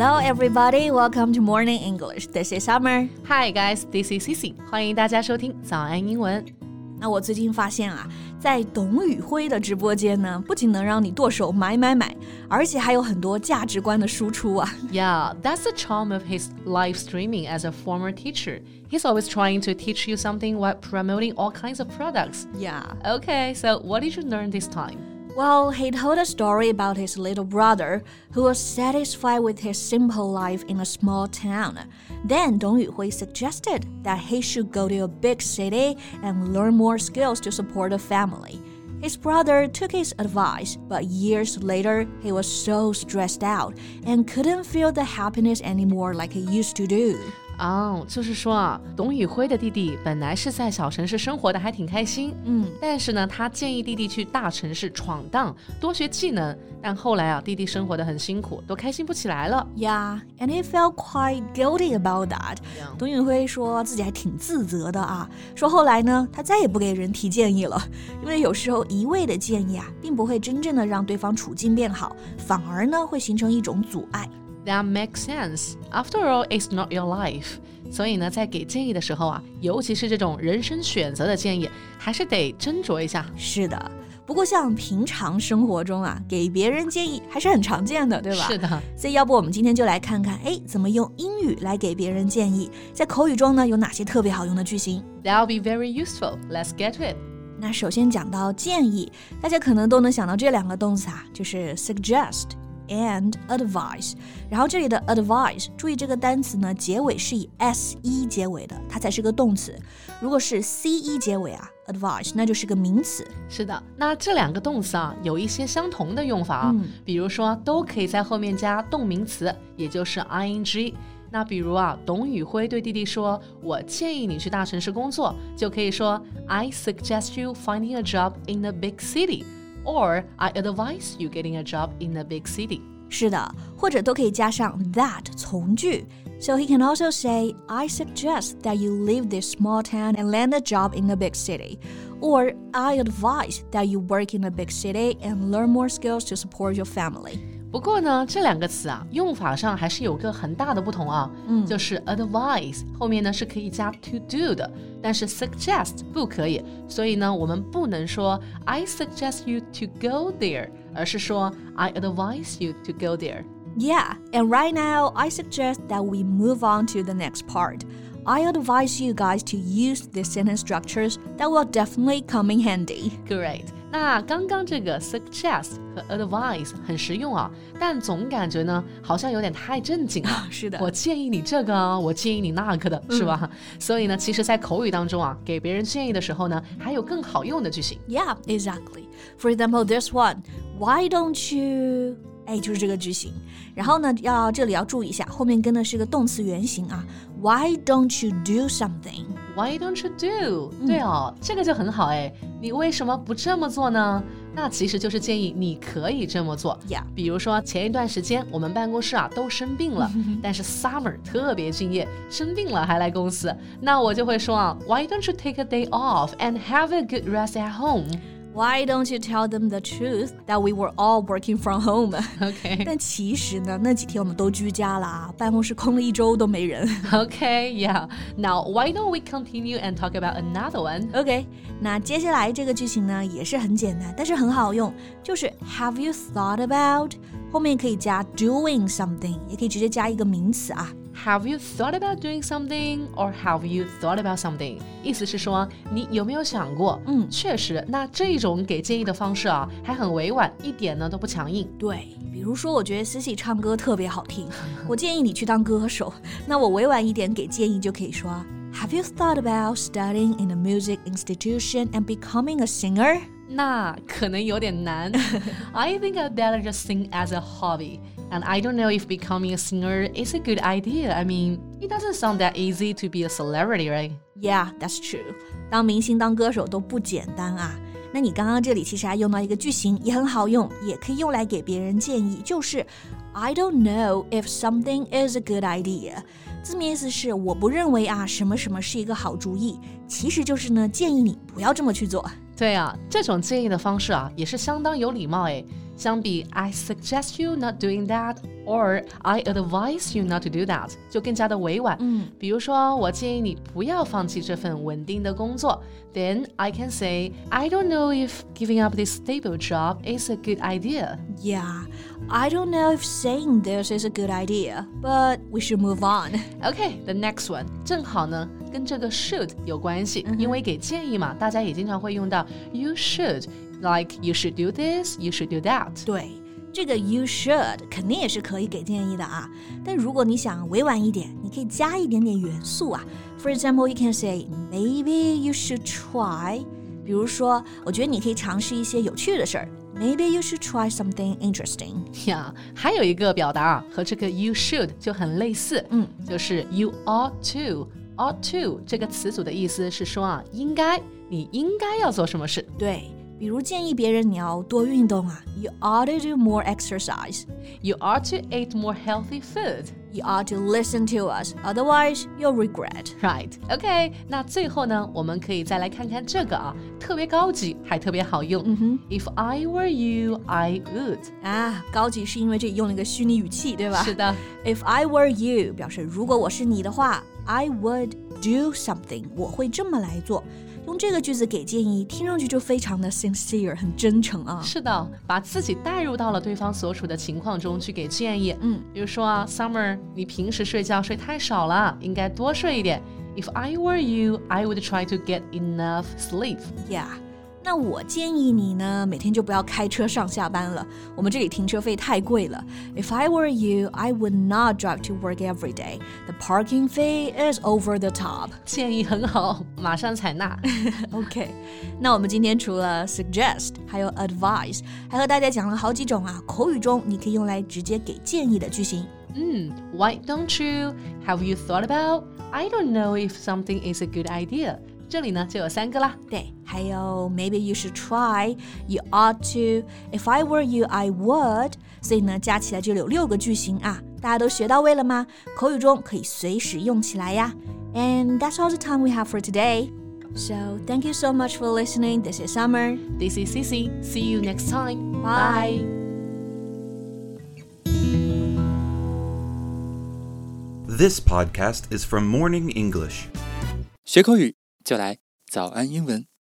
Hello, everybody. Welcome to Morning English. This is Summer. Hi, guys. This is Cici. 欢迎大家收听早安英文。那我最近发现啊，在董宇辉的直播间呢，不仅能让你剁手买买买，而且还有很多价值观的输出啊。Yeah, that's the charm of his live streaming as a former teacher. He's always trying to teach you something while promoting all kinds of products. Yeah. Okay, so what did you learn this time? Well, he told a story about his little brother who was satisfied with his simple life in a small town. Then Dong Yuhui suggested that he should go to a big city and learn more skills to support a family. His brother took his advice, but years later, he was so stressed out and couldn't feel the happiness anymore like he used to do. 哦，就是说啊，董宇辉的弟弟本来是在小城市生活的还挺开心，嗯，但是呢，他建议弟弟去大城市闯荡，多学技能。但后来啊，弟弟生活的很辛苦，都开心不起来了。Yeah, and he felt quite guilty about that. 董宇辉说自己还挺自责的啊，说后来呢，他再也不给人提建议了，因为有时候一味的建议啊，并不会真正的让对方处境变好，反而呢会形成一种阻碍。That makes sense. After all, it's not your life. 所以呢，在给建议的时候啊，尤其是这种人生选择的建议，还是得斟酌一下。是的，不过像平常生活中啊，给别人建议还是很常见的，对吧？是的。所以要不我们今天就来看看，哎，怎么用英语来给别人建议？在口语中呢，有哪些特别好用的句型？That'll be very useful. Let's get it. 那首先讲到建议，大家可能都能想到这两个动词啊，就是 suggest。And advice。然后这里的 advice，注意这个单词呢，结尾是以 s e 结尾的，它才是个动词。如果是 c e 结尾啊，advise 那就是个名词。是的，那这两个动词啊，有一些相同的用法啊，嗯、比如说都可以在后面加动名词，也就是 ing。那比如啊，董宇辉对弟弟说：“我建议你去大城市工作。”就可以说 I suggest you finding a job in a big city。or I advise you getting a job in a big city. 是的，或者都可以加上 that 从句。So he can also say, I suggest that you leave this small town and land a job in a big city. Or I advise that you work in a big city and learn more skills to support your family. 不过呢，这两个词啊，用法上还是有个很大的不同啊。嗯，就是 advise 后面呢是可以加 to do 的，但是 suggest 不可以。所以呢，我们不能说 I suggest you to go there，而是说 I advise you to go there。Yeah, and right now I suggest that we move on to the next part. I advise you guys to use these sentence structures that will definitely come in handy. Great. 那刚刚这个 suggest 和 advice 很实用啊，但总感觉呢好像有点太正经了。是的，我建议你这个，我建议你那个的，是吧？嗯、所以呢，其实，在口语当中啊，给别人建议的时候呢，还有更好用的句型。Yeah, exactly. For example, this one. Why don't you? 哎，就是这个句型。然后呢，要这里要注意一下，后面跟的是个动词原形啊。Why don't you do something? Why don't you do？、嗯、对哦，这个就很好哎。你为什么不这么做呢？那其实就是建议你可以这么做。比如说前一段时间我们办公室啊都生病了，但是 Summer 特别敬业，生病了还来公司。那我就会说啊，Why don't you take a day off and have a good rest at home？Why don't you tell them the truth that we were all working from home? OK，但其实呢，那几天我们都居家啦，办公室空了一周都没人。 OK, yeah. Now, why don't we continue and talk about another one? OK，那接下来这个句型呢也是很简单，但是很好用，就是 Have you thought about？后面可以加 doing something，也可以直接加一个名词啊。 Have you thought about doing something, or have you thought about something？意思是说，你有没有想过？嗯确实，那这种给建议的方式啊，还很委婉，一点呢都不强硬。对，比如说，我觉得 Cici 唱歌特别好听，我建议你去当歌手。那我委婉一点给建议就可以说：Have you thought about studying in a music institution and becoming a singer？那可能有点难。I think I'd better just sing as a hobby. And I don't know if becoming a singer is a good idea. I mean, it doesn't sound that easy to be a celebrity, right? Yeah, that's true. 当明星、当歌手都不简单啊。那你刚刚这里其实还用到一个句型，也很好用，也可以用来给别人建议，就是 I don't know if something is a good idea。字面意思是我不认为啊什么什么是一个好主意，其实就是呢建议你不要这么去做。对啊，这种建议的方式啊，也是相当有礼貌诶。 相比 I suggest you not doing that or I advise you not to do that 就更加的委婉。嗯，比如说，我建议你不要放弃这份稳定的工作。Then I can say I don't know if giving up this stable job is a good idea. Yeah, I don't know if saying this is a good idea, but we should move on. Okay, the next one 正好呢跟这个 should 有关系，因为给建议嘛，大家也经常会用到 you should。 Like you should do this, you should do that. 对，这个 you should 肯定也是可以给建议的啊。但如果你想委婉一点，你可以加一点点元素啊。For example, you can say maybe you should try。比如说，我觉得你可以尝试一些有趣的事儿。Maybe you should try something interesting. 呀，还有一个表达啊，和这个 you should 就很类似，嗯，就是 you ought to。ought to 这个词组的意思是说啊，应该，你应该要做什么事。对。 比如建议别人你要多运动啊，You ought to do more exercise. You ought to eat more healthy food. You ought to listen to us, otherwise you'll regret. Right? OK. 那最后呢，我们可以再来看看这个啊，特别高级，还特别好用。嗯哼。If I were you, I would. 啊，高级是因为这里用了一个虚拟语气，对吧？是的。If I were you，表示如果我是你的话，I would do something，我会这么来做。 用这个句子给建议，听上去就非常的 sincere，很真诚啊。是的，把自己带入到了对方所处的情况中去给建议。嗯，比如说啊，Summer，你平时睡觉睡太少了，应该多睡一点。If I were you, I would try to get enough sleep. Yeah. 那我建议你呢，每天就不要开车上下班了。我们这里停车费太贵了。If I were you, I would not drive to work every day. The parking fee is over the top. 建议很好，马上采纳。OK，那我们今天除了 suggest，还有 advise，还和大家讲了好几种啊，口语中你可以用来直接给建议的句型。嗯，Why don't you? Have you thought about? I don't know if something is a good idea. 这里呢就有三个啦。对，还有 Maybe you should try, you ought to, if I were you, I would。所以呢，加起来就有六个句型啊。大家都学到位了吗？口语中可以随时用起来呀。And that's all the time we have for today. So thank you so much for listening. This is Summer. This is Cici. See you next time. Bye. This podcast is from Morning English. 学口语 就来早安英文。